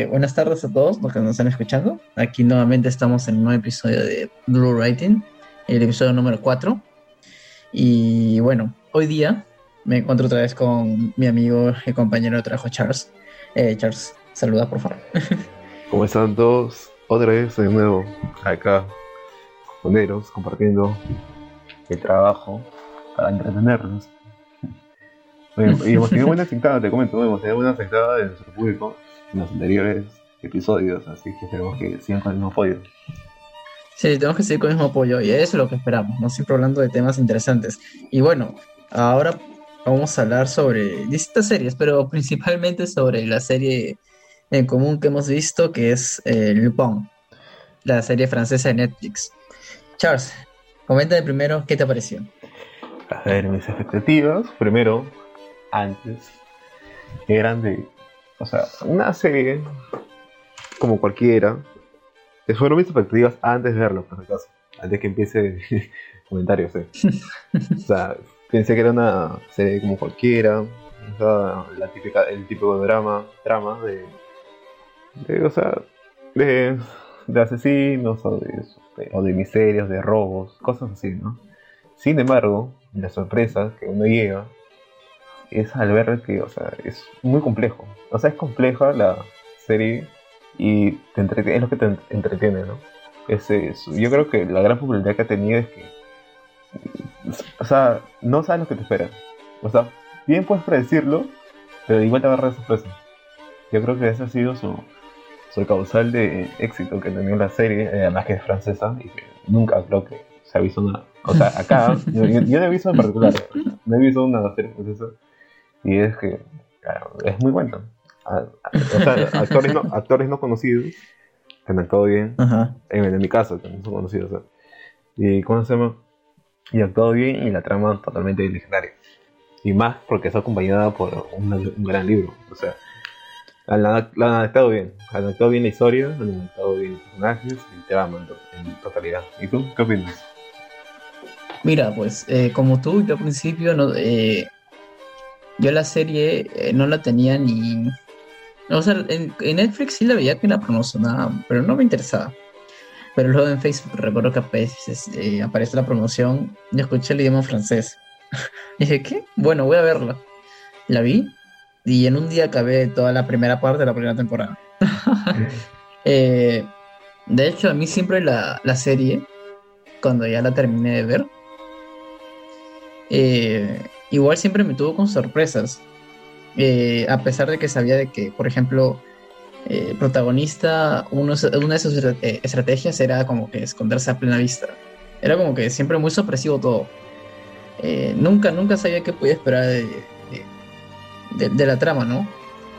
Eh, buenas tardes a todos los que nos están escuchando. Aquí nuevamente estamos en un nuevo episodio de Blue Writing, el episodio número 4. Y bueno, hoy día me encuentro otra vez con mi amigo y compañero de trabajo Charles. Eh, Charles, saluda por favor. ¿Cómo están todos? Otra vez de nuevo acá con ellos, compartiendo el trabajo para entretenerlos. Y hemos tenido buena afectada, te comento, hemos tenido buena afectada de nuestro público en los anteriores episodios, así que tenemos que sigan con el mismo apoyo. Sí, tenemos que seguir con el mismo apoyo y eso es lo que esperamos, ¿no? Siempre hablando de temas interesantes. Y bueno, ahora vamos a hablar sobre distintas series, pero principalmente sobre la serie en común que hemos visto, que es eh, Lupin, la serie francesa de Netflix. Charles, coméntame primero qué te pareció. A ver, mis expectativas, primero, antes, eran de, o sea, una serie como cualquiera, que fueron mis expectativas antes de verlo, por acaso, antes que empiece comentarios, ¿eh? o sea, pensé que era una serie como cualquiera, o sea, la típica, el de drama, drama de, de o sea, de, asesinos o de, o de miserios, de robos, cosas así, ¿no? Sin embargo, la sorpresa que uno llega es al ver que, o sea, es muy complejo. O sea, es compleja la serie y te entretiene, es lo que te entretiene, ¿no? Es, es, yo creo que la gran popularidad que ha tenido es que, o sea, no sabes lo que te espera. O sea, bien puedes predecirlo, pero igual te va a sorpresa. Yo creo que ese ha sido su, su causal de éxito que tenía la serie, eh, además que es francesa y que nunca creo que se ha visto una. O sea, acá, yo, yo, yo no he visto en particular, no he visto una serie francesa y es que claro, es muy bueno. O sea, actores no, actores no conocidos que han actuado bien, en, en, mi caso, que no son conocidos. ¿sabes? Y ¿cómo se llama? Y actuado bien y la trama totalmente legendaria. Y más porque está acompañada por un, un gran libro. O sea, la, han adaptado bien. Han adaptado bien la historia, han adaptado bien los personajes y trama en, en totalidad. ¿Y tú qué opinas? Mira, pues eh, como tú, yo al principio no, eh, yo la serie eh, no la tenía ni... O sea, en, en, Netflix sí la veía que la promocionaba, pero no me interesaba. Pero luego en Facebook recuerdo que aparece, eh, aparece la promoción, yo escuché el idioma francés. y dije, ¿qué? Bueno, voy a verla. La vi y en un día acabé toda la primera parte de la primera temporada. eh, de hecho, a mí siempre la, la, serie, cuando ya la terminé de ver, eh, igual siempre me tuvo con sorpresas. Eh, a pesar de que sabía de que, por ejemplo, eh, protagonista, uno, una de sus eh, estrategias era como que esconderse a plena vista. Era como que siempre muy sorpresivo todo. Eh, nunca, nunca sabía qué podía esperar de, de, la trama, ¿no?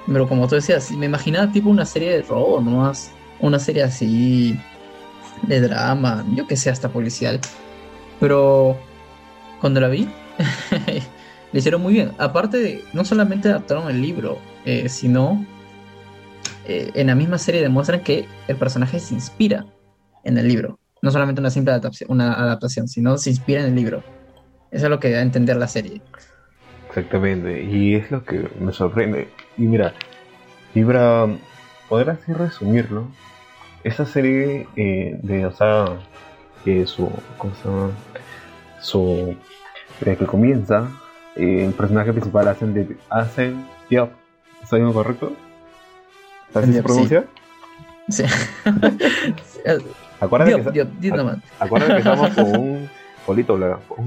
Pero como tú decías, me imaginaba tipo una serie de robo, nomás. Una serie así de drama, yo que sé, hasta policial. Pero cuando la vi, le hicieron muy bien. Aparte de, no solamente adaptaron el libro, eh, sino eh, en la misma serie demuestran que el personaje se inspira en el libro. No solamente una simple adaptación, una adaptación, sino se inspira en el libro. Eso es lo que da a entender la serie. Exactamente, y es lo que me sorprende. Y mira, y para poder así resumirlo, esa serie eh, de, o sea, que su, ¿cómo se llama? Su, de que comienza eh, el personaje principal hacen de hacen Diop. ¿Estoy en lo correcto? ¿Así se pronuncia? Sí. acuérdate, Diop, que, Diop, Diop nomás. acuérdate que estamos con un polito blanco.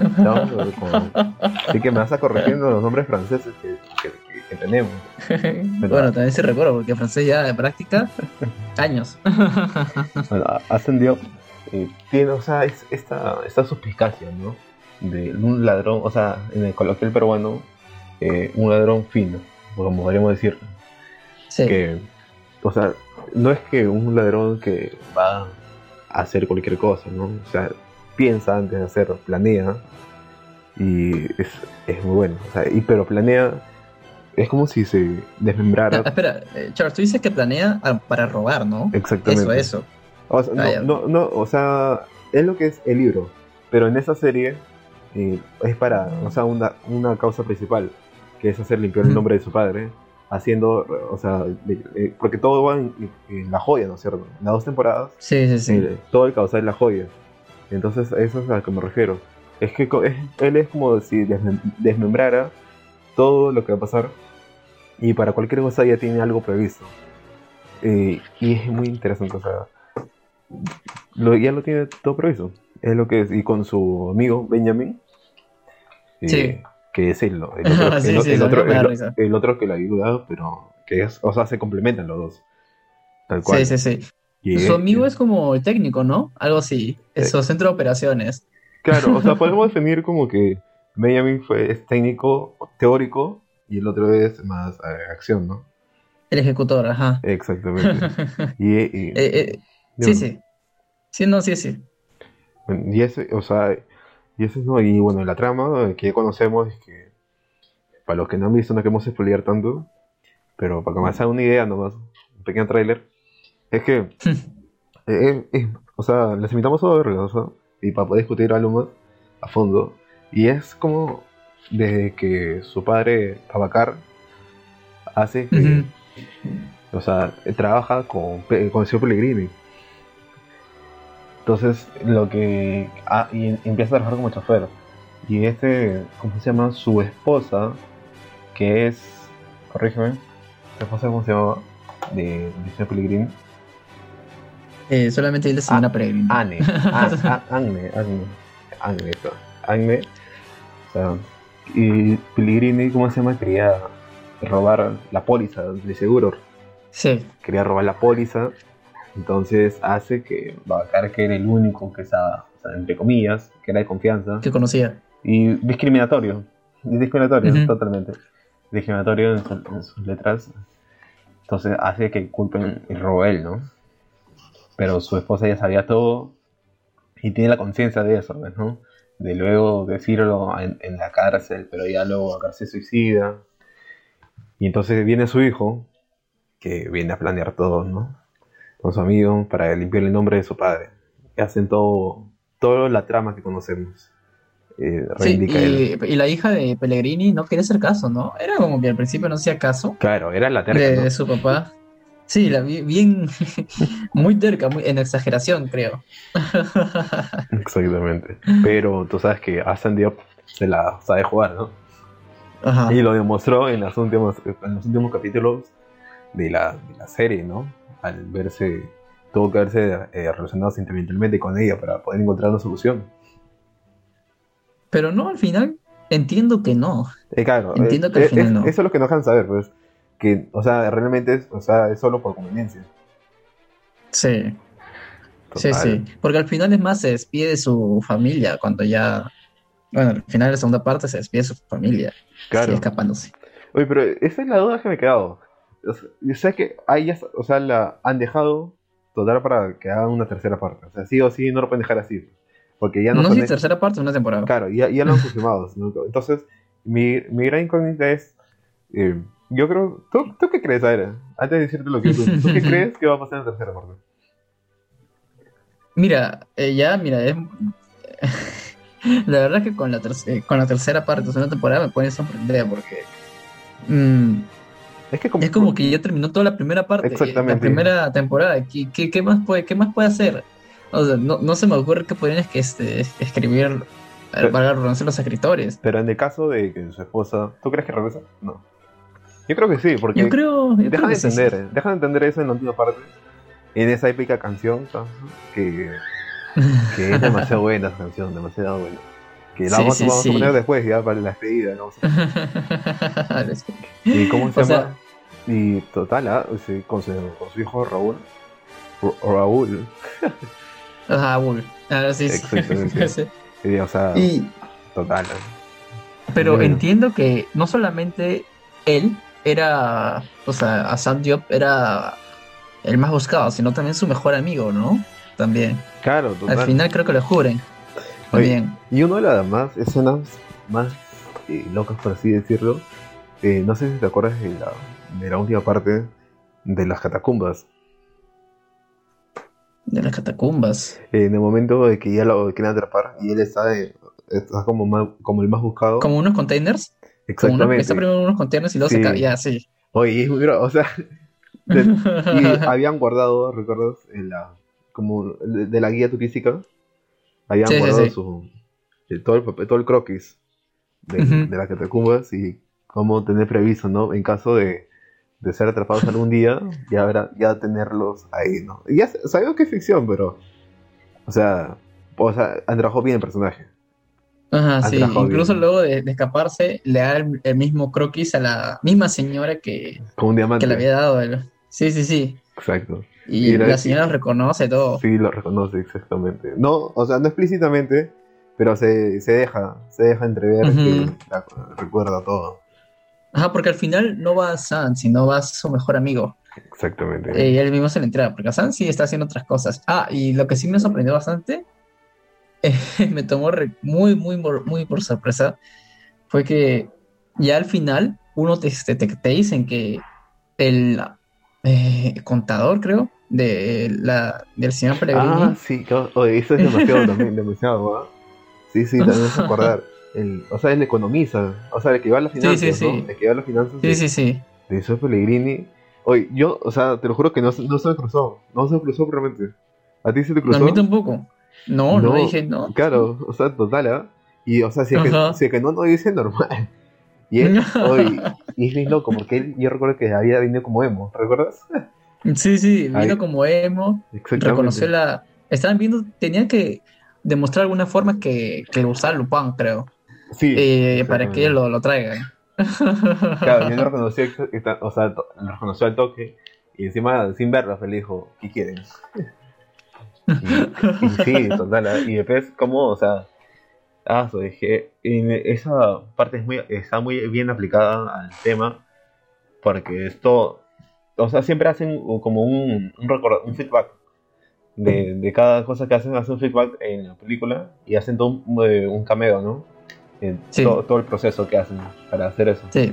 Estamos con, así que me vas a corrigiendo los nombres franceses que, que, que tenemos. bueno, también se recuerda porque francés ya de práctica años. bueno, hacen Diop eh, tiene, o sea, es esta, esta suspicacia, ¿no? De un ladrón, o sea, en el coloquial peruano, eh, un ladrón fino, como podríamos decir. Sí. Que, o sea, no es que un ladrón que va a hacer cualquier cosa, ¿no? O sea, piensa antes de hacerlo, planea, y es, es muy bueno. O sea, y, pero planea, es como si se desmembrara. Ah, espera, eh, Charles, tú dices que planea para robar, ¿no? Exactamente. Eso, eso. O sea, Ah, no, no, no, o sea, es lo que es el libro, pero en esa serie eh, es para, o sea, una, una causa principal, que es hacer limpiar el nombre de su padre, haciendo, o sea, de- de- porque todo va en, en la joya, ¿no es cierto? En las dos temporadas, Sí, sí, sí. eh, todo el causal es la joya. Entonces, eso es a lo que me refiero. Es que es- él es como si desmem- desmembrara todo lo que va a pasar y para cualquier cosa ya tiene algo previsto. Eh, y es muy interesante, o sea, lo, ya lo tiene todo previsto. Es lo que es, y con su amigo Benjamin, eh, Sí. que es el, el otro, Sí, el- sí, el eso otro- el- que lo ayuda, pero que es, o sea, se complementan los dos. Tal cual. Sí, sí, sí. Y Su amigo es como el técnico, ¿no? Algo así. Eh. Es su centro de operaciones. Claro, o sea, podemos definir como que Benjamin fue, es técnico, teórico, y el otro es más eh, acción, ¿no? El ejecutor, ajá. Exactamente. Y, y- eh, sí, sí. Sí, no, sí, sí. y ese, o sea, y ese no, y bueno, la trama que ya conocemos es que, para los que no han visto, no queremos spoilear tanto, pero para que me hagan una idea nomás, un pequeño tráiler, es que, eh, eh, o sea, les invitamos a verlo, o sea, y para poder discutir algo más a fondo, y es como desde que su padre, Abacar, hace que, o sea, trabaja con, con el señor Pellegrini. Entonces, lo que. ah, y empieza a trabajar como chofer. Y este, ¿cómo se llama? Su esposa, que es. Corrígeme. Su esposa, ¿cómo se llama? De, de señor Pellegrini. Eh, solamente él es una Ah, peregrina. Anne. Ah, ah. Agne, esto. Agne. O sea, y Pellegrini, ¿cómo se llama? Quería robar la póliza de seguro. Sí. quería robar la póliza, entonces hace que Babacar, que era el único que estaba, o sea, entre comillas, que era de confianza, Que conocía. y discriminatorio, y discriminatorio totalmente, discriminatorio en, su- en sus letras, entonces hace que culpen el él, ¿no? Pero su esposa ya sabía todo y tiene la conciencia de eso, ¿no? De luego decirlo en, en la cárcel, pero ya luego Babacar se suicida. Y entonces viene su hijo, que viene a planear todo, ¿no? Con su amigo para limpiar el nombre de su padre. Y hacen todo, toda la trama que conocemos. Eh, Sí, y, y la hija de Pellegrini no quería hacer caso, ¿no? Era como que al principio no hacía caso Claro, era la terca, de ¿no? su papá. Sí, la vi bien, muy terca, muy, en exageración, creo. Exactamente. Pero tú sabes que Hassan Diop se la sabe jugar, ¿no? Ajá. Y lo demostró en, las últimas, en los últimos capítulos de la, de la serie, ¿no? Al verse, tuvo que verse eh, relacionado sentimentalmente con ella para poder encontrar una solución. Pero no, al final entiendo que no. Eh, claro, Entiendo eh, que al eh, final no. Eso es lo que nos dejan saber, pues. Que, o sea, realmente es, o sea, es solo por conveniencia. Sí, sí, sí. Porque al final es más, se despide de su familia cuando ya. Bueno, al final de la segunda parte se despide de su familia. Claro. Sigue escapándose. Oye, pero esa es la duda que me he quedado. O sea, yo sé que ahí ya, o sea, la han dejado total para que hagan una tercera parte. O sea, sí o sí no lo pueden dejar así. Porque ya no, No son si es- tercera parte o una temporada. Claro, ya, ya lo han confirmado. Entonces, mi, mi gran incógnita es. eh, yo creo. ¿tú, ¿Tú qué crees, Aira? Antes de decirte lo que tú. ¿Tú qué crees que va a pasar en la tercera parte? Mira, eh, ya, mira, es... la verdad que con la, eh, con la tercera parte de segunda temporada me pueden sorprender porque mm, Es que como, es como que ya terminó toda la primera parte, eh, Exactamente. la primera temporada. ¿Qué, qué, qué más puede, qué más puede hacer? O sea, no, no se me ocurre que podrían es que, este, escribir, eh, Pero- para reconocer los escritores. Pero en el caso de que su esposa. ¿Tú crees que regresa? No. Yo creo que sí, porque. Yo creo, yo creo Dejan de entender, sí. eh, dejan de entender eso en la última parte. En esa épica canción, ¿sabes? que, que es demasiado buena esa canción, demasiado buena. Que la Sí, vamos, sí, vamos sí. a poner después, ya para la despedida. ¿no? ¿Y cómo se O llama? sea- y total, ¿ah? Con, su, con su hijo Raúl. Ra- Raúl. Ajá, Bull. Ahora sí. Y, o sea, Y, total. ¿ah? Pero Bueno. entiendo que no solamente él era, o sea, Hassan Diop era el más buscado, sino también su mejor amigo, ¿no? También. Claro, total. Al final creo que lo juren. Oye, También. Y una de las más escenas más eh, locas, por así decirlo, eh, no sé si te acuerdas de la, de la última parte de las catacumbas. De las catacumbas. Eh, en el momento de que ya lo quieren atrapar y él está, de- está como, más- como el más buscado. Como unos containers. Como uno, Exactamente. está primero en unos containers y luego Sí. se cae. Ya, sí. Oye, es muy grave, o sea, de- y habían guardado, ¿recuerdas? En la, como de, de la guía turística, habían Sí, guardado sí. su, todo el papel, todo el croquis de, Ujú. de las catacumbas y cómo tener previsto, ¿no? En caso de, de ser atrapados algún día, ya, habrá- ya tenerlos ahí, ¿no? Y ya sabemos que es ficción, pero, o sea, o sea, han trabajado bien el personaje. Ajá, Han sí. Incluso bien. luego de, de escaparse, le da el, el mismo croquis a la misma señora que, Con un diamante. que le había dado. el- Sí, sí, sí. Exacto. Y Y la- la señora reconoce todo. Sí, lo reconoce exactamente. No, o sea, no explícitamente, pero se, se deja, se deja entrever Ujú. que la- recuerda todo. Ajá, porque al final no va a San, sino va su mejor amigo. Exactamente. Eh, y él mismo se le entrega, porque a San sí está haciendo otras cosas. Ah, y lo que sí me sorprendió bastante, eh, me tomó re- muy, muy, muy por sorpresa, fue que ya al final, uno te, te, te- te dicen que el eh, contador, creo, de la, del señor Pellegrini, ah, sí, claro. Oye, eso es demasiado también, demasiado, ¿ah? Sí, sí, también es acordar. El, o sea, él economiza, o sea, el que va a las Sí, finanzas, sí, ¿no? sí. El que va a las finanzas sí, de, sí, sí. de Sir Pellegrini. Oye, yo, o sea, te lo juro que no, se- no se me cruzó, no se me cruzó realmente. ¿A ti se te No, cruzó? a mí tampoco. No, no, No, dije, no. Claro, o sea, total, ¿ah? Y, o sea, si es, que, si es que no, no dice normal. Y él, oye, y es bien loco, porque él, yo recuerdo que había venido como emo, ¿recuerdas? Sí, sí, vino Ahí. como emo, reconoció la... Estaban viendo, tenían que demostrar alguna forma que, que le gustaba Lupin, creo, Sí, eh, para que lo, lo traigan. Claro, yo ex- exa- o sea, lo reconoció al toque, y encima, sin verlo, le dijo, ¿qué quieren? Y, y sí, total, y después, como, o sea, ah, so, dije, esa parte es muy, está muy bien aplicada al tema, porque esto, o sea, siempre hacen como un, un, record- un feedback de, de cada cosa que hacen, hacen un feedback en la película y hacen todo un, eh, un cameo, ¿no? En Sí. todo, todo el proceso que hacen para hacer eso. Sí,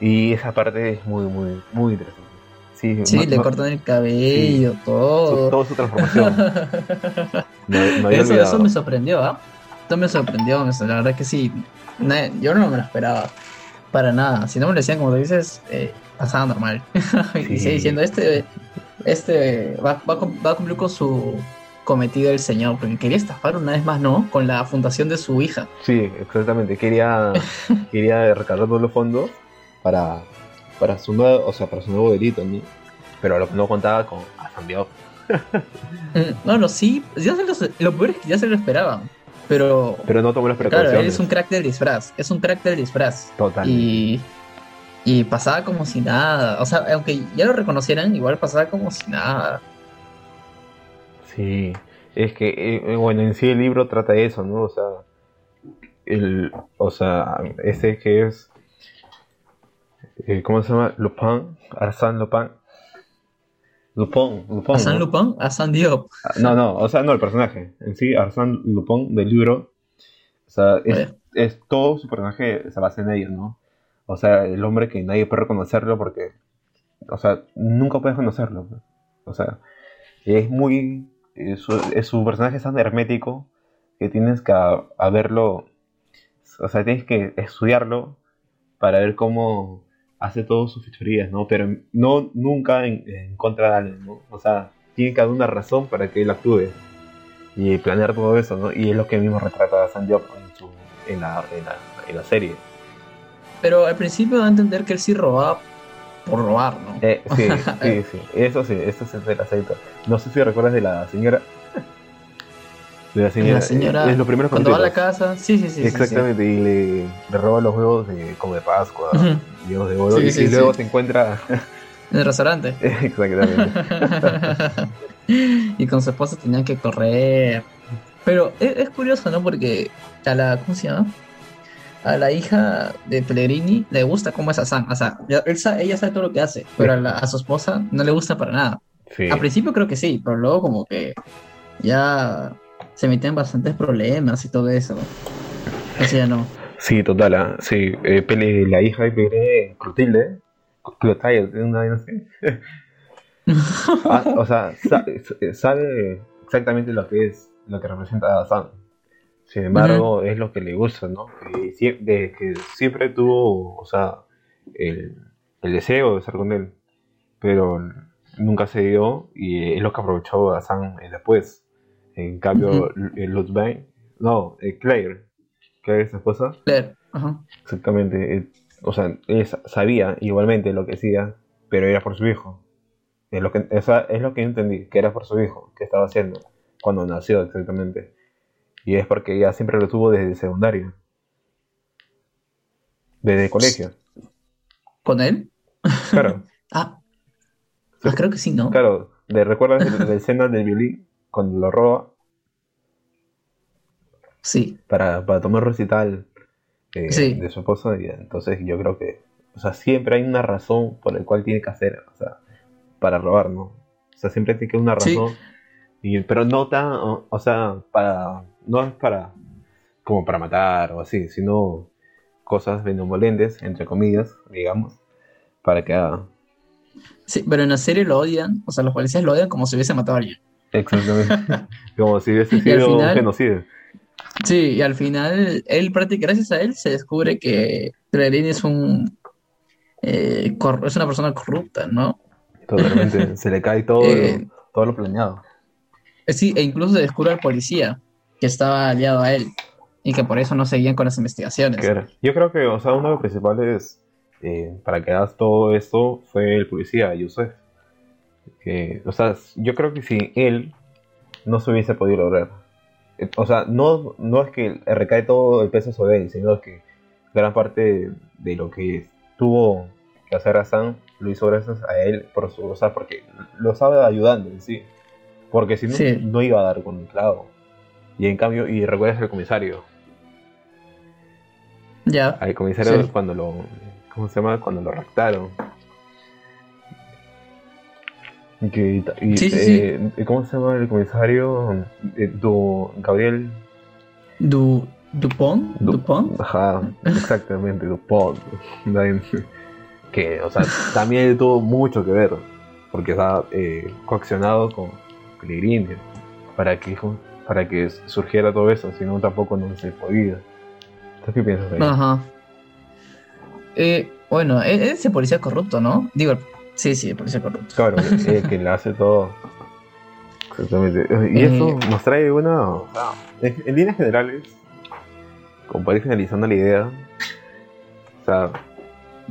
Y esa parte es muy, muy, muy interesante. Sí, sí, le cortan el cabello, su- todo. toda su transformación. Me, me había Eso, eso me sorprendió, ¿ah? Eso me sorprendió, la verdad que sí. Yo no me lo esperaba. Para nada. Si no me lo decían, como te dices, eh, pasaba normal. y sigue diciendo, este, este va, va a va a cumplir con su cometido el señor, porque quería estafar una vez más, ¿no? Con la fundación de su hija. Sí, exactamente. Quería, quería recargar todos los fondos para, para su nuevo, o sea, para su nuevo delito, ¿no? Pero lo no contaba con Diop. Mm, No, no, sí, ya se lo, lo peor es que ya se lo esperaban. Pero, Pero no tomó las claro, precauciones. él es un crack del disfraz. Es un crack del disfraz. Total. Y, y pasaba como si nada. O sea, aunque ya lo reconocieran, igual pasaba como si nada. Sí, es que, eh, bueno, en sí el libro trata de eso, ¿no? O sea, el, o sea, ese que es, eh, ¿cómo se llama? Lupin, Arsène Lupin. Lupin, Lupin. Hassan ¿no? Lupin, Hassan Diop. Ah, No, no, o sea, no el personaje. En sí, Arsène Lupin del libro, o sea, es, todo su personaje se basa en ello, ¿no? O sea, el hombre que nadie puede reconocerlo porque, o sea, nunca puedes conocerlo. O sea, es muy, su, es- su personaje es tan hermético que tienes que a, a verlo, o sea, tienes que estudiarlo para ver cómo hace todas sus fechorías, ¿no? Pero no nunca en, en contra de alguien, ¿no? O sea, tiene que haber una razón para que él actúe y planear todo eso, ¿no? Y es lo que mismo retrata a San Diop en, su, en, la, en, la, en la serie. Pero al principio da a entender que él sí robaba por robar, ¿no? Eh, sí, sí, sí, eso sí, eso sí se la acepto. No sé si recuerdas de la señora. De la señora. la señora, Es lo primero que cuando va a la casa, sí, sí, sí. sí, sí. Exactamente, y le, le roba los huevos de, como de Pascua, Ujú. huevos de oro, Sí, y, sí, y luego se encuentra. En el restaurante. Exactamente. y con su esposa tenían que correr. Pero es, es curioso, ¿no? Porque a la, ¿cómo se llama? A la hija de Pellegrini le gusta cómo es Hassan. O sea, ella sabe todo lo que hace, pero a, la- a su esposa no le gusta para nada. Sí. Al principio creo que sí, pero luego como que ya se meten bastantes problemas y todo eso. O sea, no. Sí, total, ah, sí. eh, Pele- la hija de Pelé, Clotilde, Clotilde, una. Ah, o sea, sa- sabe exactamente lo que es, lo que representa a Sam. Sin embargo, es lo que le gusta, ¿no? Y sie- de que siempre tuvo, o sea, el, el deseo de estar con él, pero nunca se dio y es lo que aprovechó a Sam eh, después. En cambio, el Lutbane, no, eh, Claire, Claire es su esposa. Claire, ajá. Exactamente, eh, o sea, ella sabía igualmente lo que hacía, pero era por su hijo. Es lo que, esa es lo que entendí, que era por su hijo, que estaba haciendo, cuando nació exactamente. Y es porque ella siempre lo tuvo desde secundaria. Desde el colegio. ¿Con él? Claro. ah. ah, creo que sí, ¿no? Claro, ¿le recuerdas la escena del violín cuando lo roba? Sí. Para, para tomar recital eh, Sí. de su esposa. Y entonces yo creo que, o sea, siempre hay una razón por la cual tiene que hacer, o sea, para robar, ¿no? O sea, siempre tiene que una Sí. razón. Y, pero no tan, o, o sea, para, no es para, como para matar o así, sino cosas benevolentes, entre comillas, digamos, para que haga. Sí, pero en la serie lo odian, o sea, los policías lo odian como si hubiese matado a alguien. Exactamente. como si hubiese sido un final- genocidio. Sí, y al final, él, gracias a él, se descubre que Clarín es un eh, es una persona corrupta, ¿no? Totalmente. Se le cae todo, Eh, lo, todo lo planeado. Eh, Sí, e incluso se descubre al policía que estaba aliado a él y que por eso no seguían con las investigaciones. Claro. Yo creo que, o sea, uno de los principales eh, para que hagas todo esto fue el policía, Yusef. Que, o sea, yo creo que sin él no se hubiese podido lograr. Eh, O sea, no, no es que recae todo el peso sobre él, sino que gran parte de lo que tuvo que hacer Hassan lo hizo gracias a él, por su, o sea, porque lo sabe ayudando en sí. Porque si no, Sí. no iba a dar con el clavo. Y en cambio, y recuerdas el comisario, Ya, al comisario Sí. cuando lo. ¿Cómo se llama? Cuando lo raptaron. Y que, y, Sí, sí, sí. eh, ¿Cómo se llama el comisario? Eh, Du- Gabriel. du, Dupont, Du- Dupont, Ajá, exactamente, Dupont. Que, o sea, también tuvo mucho que ver. Porque estaba eh, coaccionado con Pellegrini para que, para que surgiera todo eso. Si no, tampoco no se podía. ¿Tú qué piensas ahí? Ajá. Eh, bueno, e- ese policía corrupto, ¿no? Digo, sí, sí, el policía corrupto. Claro, el que le hace todo. Exactamente. Y Eh, eso nos trae una. en, en líneas generales, como para ir finalizando la idea, o sea,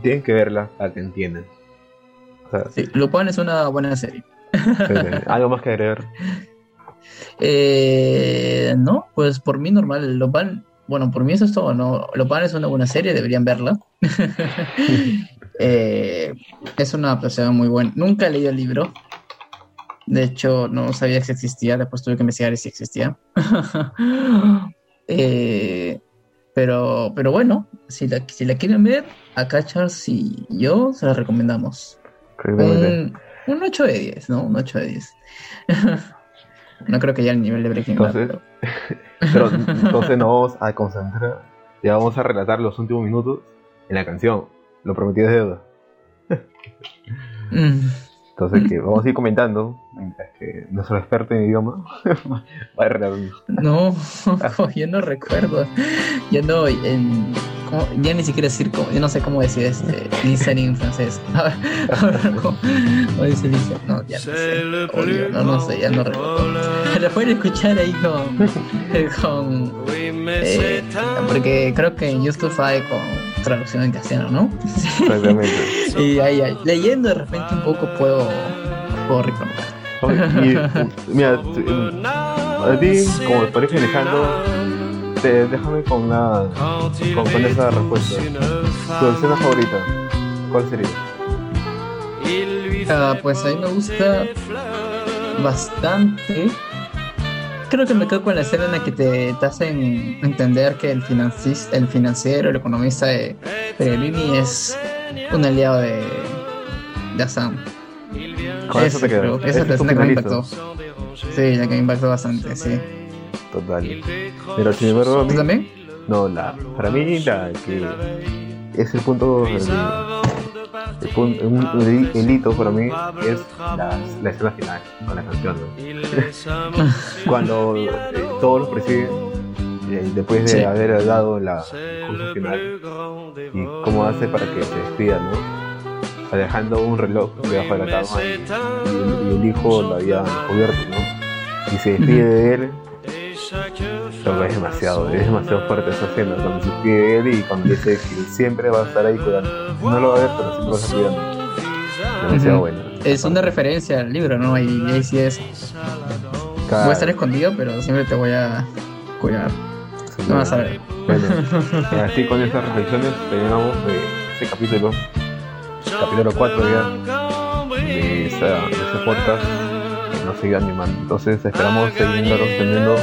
tienen que verla para que entiendan. O sea, Sí, Lupin es una buena serie. algo más que agregar. Eh, no, pues por mí normal, Lupin, bueno, por mí eso es todo, ¿no? Lupin es una buena serie, deberían verla. Eh, es una adaptación muy buena. Nunca he leído el libro. De hecho, no sabía si existía, después tuve que investigar si existía. Eh, pero, pero bueno, si la, si la quieren ver, acá Charles y yo se la recomendamos. Un, un 8 de 10, ¿no? Un 8 de 10. no creo que ya el nivel de Breaking Bad. Entonces- pero- Pero entonces nos vamos a concentrar. Ya vamos a relatar los últimos minutos en la canción. Lo prometido es deuda. Mm, Entonces, que vamos a ir comentando. mientras que nuestro experto en idioma va a. No, ya no recuerdo. Ya no, en, ¿cómo? ya ni siquiera decir, yo no sé cómo decir este, Lisa en francés. A ver, a ver, ¿cómo, cómo dice? No, ya no sé. Odio, no, no sé, ya no recuerdo. La pueden escuchar ahí con, con eh, porque creo que en YouTube hay con traducción en castellano, ¿no? Exactamente. Y ahí, ahí, leyendo de repente un poco puedo, puedo recordar. Y, mira, t- a ti, como para ir finalizando, te- déjame con, una, con, con esa respuesta. ¿Tu escena favorita? ¿Cuál sería? Ah, pues a mí me gusta bastante. Creo que me quedo con la escena en la que te, te hacen entender que el, financis- el financiero, el economista de Pellegrini es un aliado de, de Assam. Con eso te Ese, creo, quedas. Esa es la escena que me impactó. Sí, la que me impactó bastante, sí. Total. Pero sin embargo, ¿Tú también? no, la, para mí la que es el punto, el, el, pun- un- el- el hito para mí es la, la escena final con la canción. ¿no? Cuando eh, todos los persiguen eh, después de Sí. haber dado la el curso final y cómo hace para que se despidan, ¿no? dejando un reloj debajo de la cama y, y- y el hijo lo había descubierto, ¿no? Y se despide de él. Pero es demasiado, es demasiado fuerte esa escena. Cuando se despide de él y cuando dice que siempre va a estar ahí cuidando. No lo va a ver, pero siempre va a estar cuidando. Demasiado Ujú. bueno. Es una referencia al libro, ¿no? Y ahí sí es. Cada- Voy a estar escondido, pero siempre te voy a cuidar. No vas a ver. Bueno, así con estas reflexiones terminamos de este capítulo, capítulo 4 ya, de, esta, de este podcast que nos sigue animando. Entonces esperamos seguirnos teniendo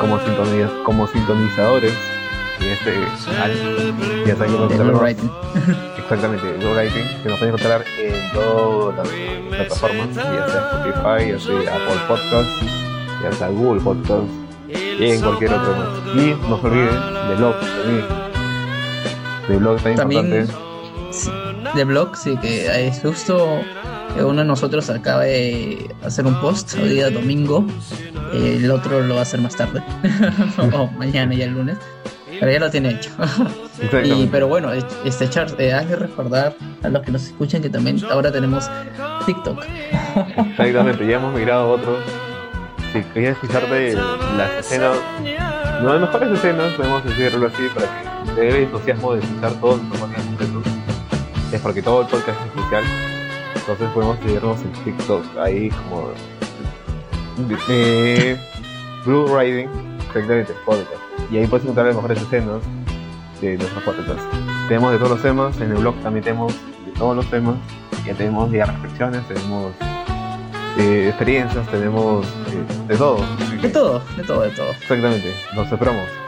como, sintoniz- como sintonizadores de este año. Ya saben que nos De. Exactamente, Blue Writing, que nos pueden encontrar en todas las plataformas, ya sea Spotify, ya sea Apple Podcasts, ya sea Google Podcasts y en cualquier otro más. Y no se olviden de blog también. De blog también, También- importante. Sí, de blog, sí, que es justo que uno de nosotros acaba de hacer un post hoy día domingo, eh, el otro lo va a hacer más tarde, o mañana ya el lunes, pero ya lo tiene hecho. y, pero bueno, este Charles, eh, hazle recordar a los que nos escuchan que también ahora tenemos TikTok. Exactamente, ya hemos migrado a otro. Si querías escuchar de las escenas, no las mejores escenas, podemos decirlo así, para que te dé el entusiasmo de escuchar todo nuestro podcast completo. Es porque todo el podcast es especial. Entonces podemos seguirnos en TikTok, ahí como. Eh, Blue Riding, exactamente, podcast. Y ahí puedes encontrar las mejores escenas de nuestros podcasts. Tenemos de todos los temas, en el blog también tenemos de todos los temas. Ya tenemos ya reflexiones, tenemos eh, experiencias, tenemos eh, de todo. De todo, de todo, de todo. Exactamente, nos esperamos.